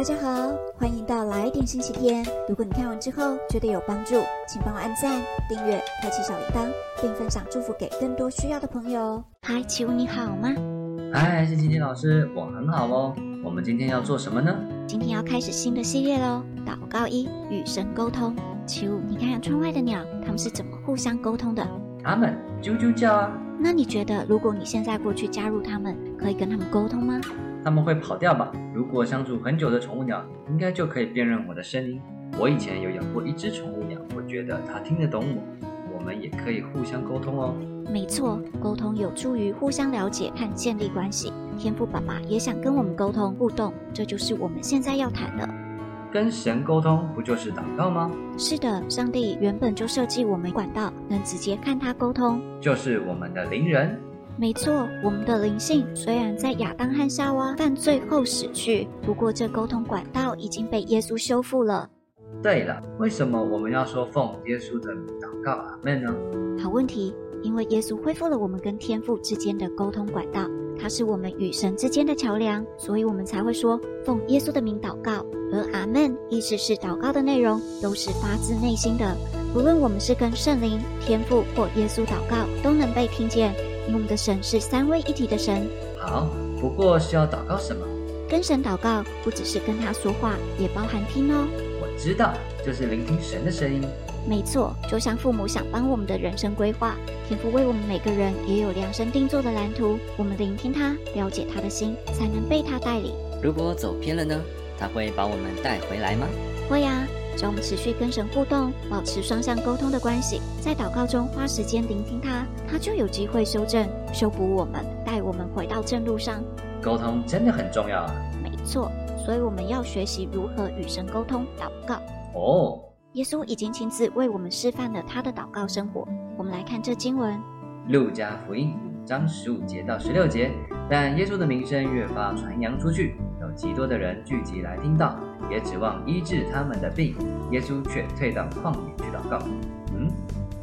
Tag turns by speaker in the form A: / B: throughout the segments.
A: 大家好，欢迎到来点星期天。如果你看完之后觉得有帮助，请帮我按赞、订阅、开启小铃铛，并分享祝福给更多需要的朋友。嗨，奇物你好吗？
B: 嗨，星期天老师，我很好哦。我们今天要做什么呢？
A: 今天要开始新的系列喽。祷告一，与神沟通。奇物，你看看窗外的鸟，它们是怎么互相沟通的？
B: 它们啾啾叫啊。
A: 那你觉得，如果你现在过去加入它们，可以跟它们沟通吗？
B: 他们会跑掉吧？如果相处很久的宠物鸟，应该就可以辨认我的声音。我以前有养过一只宠物鸟，我觉得它听得懂我。我们也可以互相沟通哦。
A: 没错，沟通有助于互相了解和建立关系。天赋爸爸也想跟我们沟通互动，这就是我们现在要谈的。
B: 跟神沟通不就是祷告吗？
A: 是的，上帝原本就设计我们管道，能直接看他沟通，
B: 就是我们的灵人。
A: 没错，我们的灵性虽然在亚当和夏娃犯罪后死去，不过这沟通管道已经被耶稣修复了。
B: 对了，为什么我们要说奉耶稣的名祷告阿门呢？
A: 好问题，因为耶稣恢复了我们跟天父之间的沟通管道，他是我们与神之间的桥梁，所以我们才会说奉耶稣的名祷告。而阿门意思是祷告的内容都是发自内心的，无论我们是跟圣灵、天父或耶稣祷告，都能被听见。我们的神是三位一体的神。
B: 好，不过需要祷告什么？
A: 跟神祷告不只是跟他说话，也包含听哦。
B: 我知道，就是聆听神的声音。
A: 没错，就像父母想帮我们的人生规划，天父为我们每个人也有量身定做的蓝图。我们聆听他，了解他的心，才能被他带领。
C: 如果走偏了呢？他会把我们带回来吗？
A: 会呀。只要我们持续跟神互动，保持双向沟通的关系，在祷告中花时间聆听他，他就有机会修正、修补我们，带我们回到正路上。
B: 沟通真的很重要啊！
A: 没错，所以我们要学习如何与神沟通、祷告。
B: 哦，
A: 耶稣已经亲自为我们示范了他的祷告生活。我们来看这经文：
B: 路加福音五章十五节到十六节。但耶稣的名声越发传扬出去，有极多的人聚集来听到。也指望医治他们的病，耶稣却退到旷野去祷告。嗯，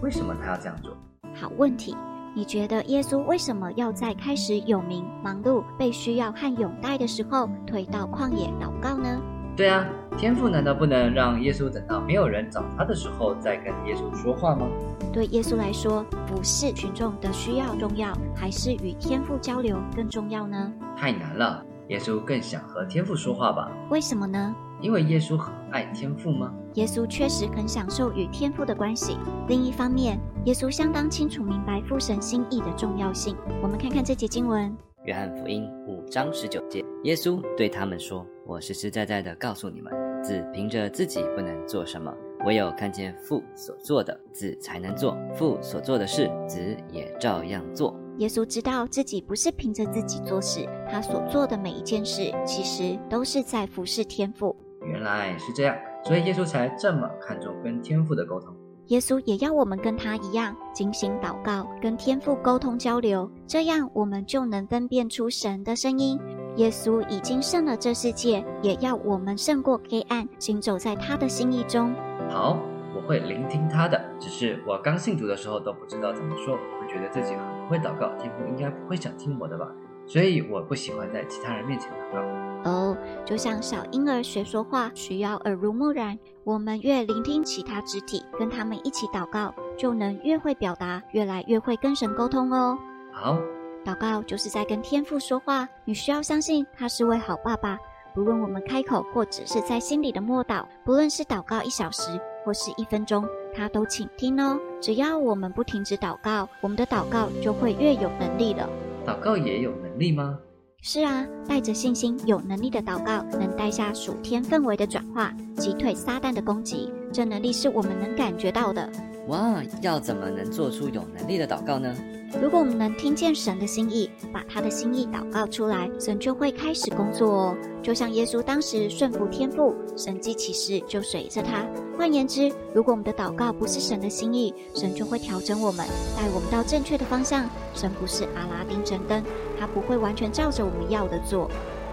B: 为什么他要这样做？
A: 好问题，你觉得耶稣为什么要在开始有名、忙碌、被需要和拥戴的时候退到旷野祷告呢？
B: 对啊，天父难道不能让耶稣等到没有人找他的时候再跟耶稣说话吗？
A: 对耶稣来说，不是群众的需要重要，还是与天父交流更重要呢？
B: 太难了，耶稣更想和天父说话吧？
A: 为什么呢？
B: 因为耶稣很爱天父吗？
A: 耶稣确实很享受与天父的关系。另一方面，耶稣相当清楚明白父神心意的重要性。我们看看这节经文：
C: 约翰福音五章十九节，耶稣对他们说：“我实实在在的告诉你们，子凭着自己不能做什么，唯有看见父所做的，子才能做。父所做的事，子也照样做。”
A: 耶稣知道自己不是凭着自己做事，他所做的每一件事，其实都是在服侍天父。
B: 原来是这样，所以耶稣才这么看重跟天父的沟通。
A: 耶稣也要我们跟他一样，精心祷告，跟天父沟通交流，这样我们就能分辨出神的声音。耶稣已经胜了这世界，也要我们胜过黑暗，行走在他的心意中。
B: 好，我会聆听他的。只是我刚信主的时候都不知道怎么说，会觉得自己很不会祷告，天父应该不会想听我的吧？所以我不喜欢在其他人面前祷告。
A: 哦，就像小婴儿学说话需要耳濡目染，我们越聆听其他肢体，跟他们一起祷告，就能越会表达，越来越会跟神沟通哦。
B: 好，
A: 祷告就是在跟天父说话，你需要相信他是位好爸爸。不论我们开口或只是在心里的默祷，不论是祷告一小时或是一分钟，他都请听哦。只要我们不停止祷告，我们的祷告就会越有能力了。
B: 祷告也有能力吗？
A: 是啊，带着信心、有能力的祷告，能带下属天氛围的转化，击退撒旦的攻击。这能力是我们能感觉到的。
C: 哇，要怎么能做出有能力的祷告呢？
A: 如果我们能听见神的心意，把他的心意祷告出来，神就会开始工作哦。就像耶稣当时顺服天父，神迹启示就随着他。换言之，如果我们的祷告不是神的心意，神就会调整我们，带我们到正确的方向。神不是阿拉丁神灯，他不会完全照着我们要的做。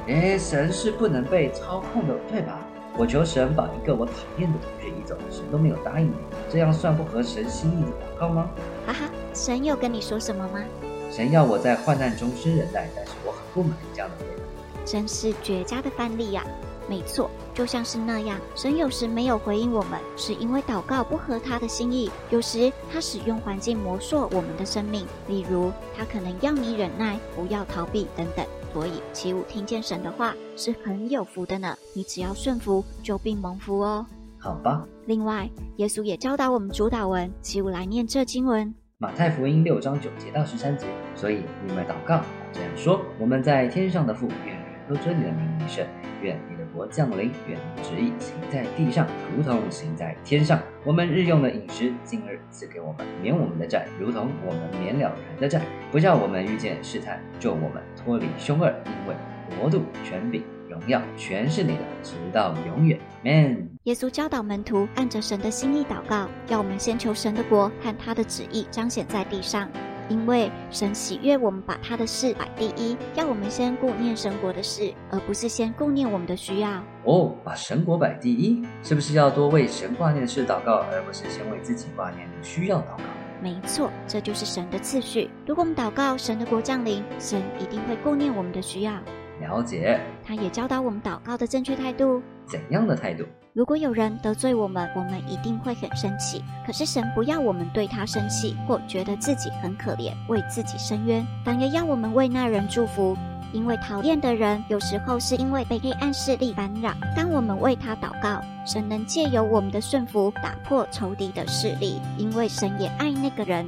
B: 哎，神是不能被操控的，对吧？我求神把一个我讨厌的同学移走，神都没有答应你，这样算不合神心意的祷告吗？
A: 哈哈，神有跟你说什么吗？
B: 神要我在患难中生忍耐，但是我很不满意这样的回答。
A: 真是绝佳的范例呀！没错，就像是那样，神有时没有回应我们，是因为祷告不合他的心意；有时他使用环境磨塑我们的生命，例如他可能要你忍耐，不要逃避等等。所以，起舞听见神的话是很有福的呢。你只要顺服，就必蒙福哦。
B: 好吧。
A: 另外，耶稣也教导我们主导文，起舞来念这经文：
B: 马太福音六章九节到十三节。所以你们祷告，这样说：我们在天上的父，愿人都尊你的名为圣，愿你的国降临，愿你旨意行在地上，如同行在天上。我们日用的饮食，今日赐给我们，免我们的债，如同我们免了人的债，不叫我们遇见试探，救我们脱离凶恶，因为国度、权柄、荣耀，全是你的，直到永远。Man。
A: 耶稣教导门徒按着神的心意祷告，要我们先求神的国和他的旨意彰显在地上。因为神喜悦我们把他的事摆第一，要我们先顾念神国的事，而不是先顾念我们的需要。
B: 哦，把神国摆第一，是不是要多为神挂念的事祷告，而不是先为自己挂念的需要祷告？
A: 没错，这就是神的次序。如果我们祷告神的国降临，神一定会顾念我们的需要。
B: 了解。
A: 他也教导我们祷告的正确态度。
B: 怎样的态度？
A: 如果有人得罪我们，我们一定会很生气。可是神不要我们对他生气，或觉得自己很可怜，为自己伸冤，反而要我们为那人祝福。因为讨厌的人，有时候是因为被黑暗势力烦扰。当我们为他祷告，神能借由我们的顺服，打破仇敌的势力。因为神也爱那个人。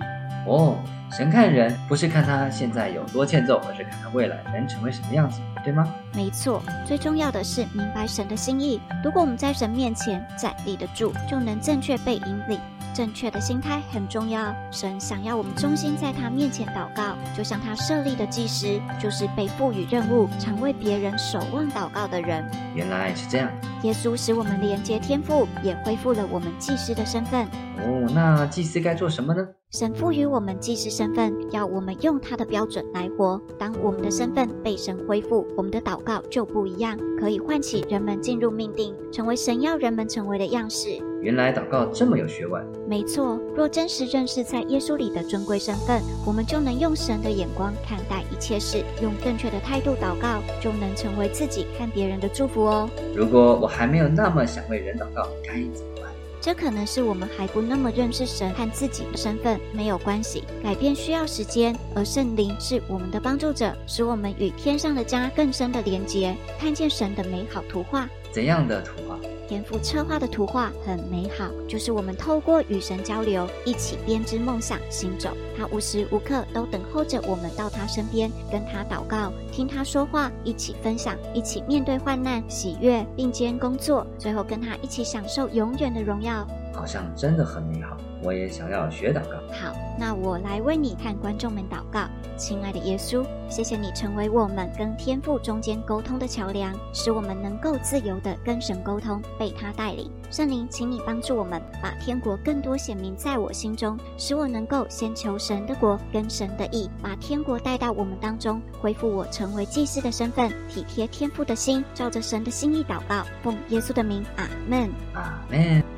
B: 哦，神看人不是看他现在有多欠揍，而是看他未来能成为什么样子，对吗？
A: 没错，最重要的是明白神的心意。如果我们在神面前站立得住，就能正确被引领。正确的心态很重要。神想要我们忠心在他面前祷告，就像他设立的祭司，就是被赋予任务，常为别人守望祷告的人。
B: 原来是这样。
A: 耶稣使我们连接天赋，也恢复了我们祭司的身份。
B: 哦，那祭司该做什么呢？
A: 神赋予我们祭司身份，要我们用他的标准来活。当我们的身份被神恢复，我们的祷告就不一样，可以唤起人们进入命定，成为神要人们成为的样式。
B: 原来祷告这么有学问。
A: 没错，若真实认识在耶稣里的尊贵身份，我们就能用神的眼光看待一切事，用正确的态度祷告，就能成为自己看别人的祝福哦。
B: 如果我还没有那么想为人祷告，该怎么办？
A: 这可能是我们还不那么认识神和自己的身份，没有关系，改变需要时间，而圣灵是我们的帮助者，使我们与天上的家更深的连结，看见神的美好图画。
B: 怎样的图？
A: 天赋策划的图画很美好，就是我们透过与神交流，一起编织梦想，行走。他无时无刻都等候着我们到他身边，跟他祷告，听他说话，一起分享，一起面对患难、喜悦，并肩工作，最后跟他一起享受永远的荣耀。
B: 好像真的很美好。我也想要学祷告。
A: 好，那我来为你和观众们祷告。亲爱的耶稣，谢谢你成为我们跟天父中间沟通的桥梁，使我们能够自由的跟神沟通，被他带领。圣灵，请你帮助我们，把天国更多显明在我心中，使我能够先求神的国跟神的意，把天国带到我们当中，恢复我成为祭司的身份，体贴天父的心，照着神的心意祷告，奉耶稣的名，阿门，
B: 阿门。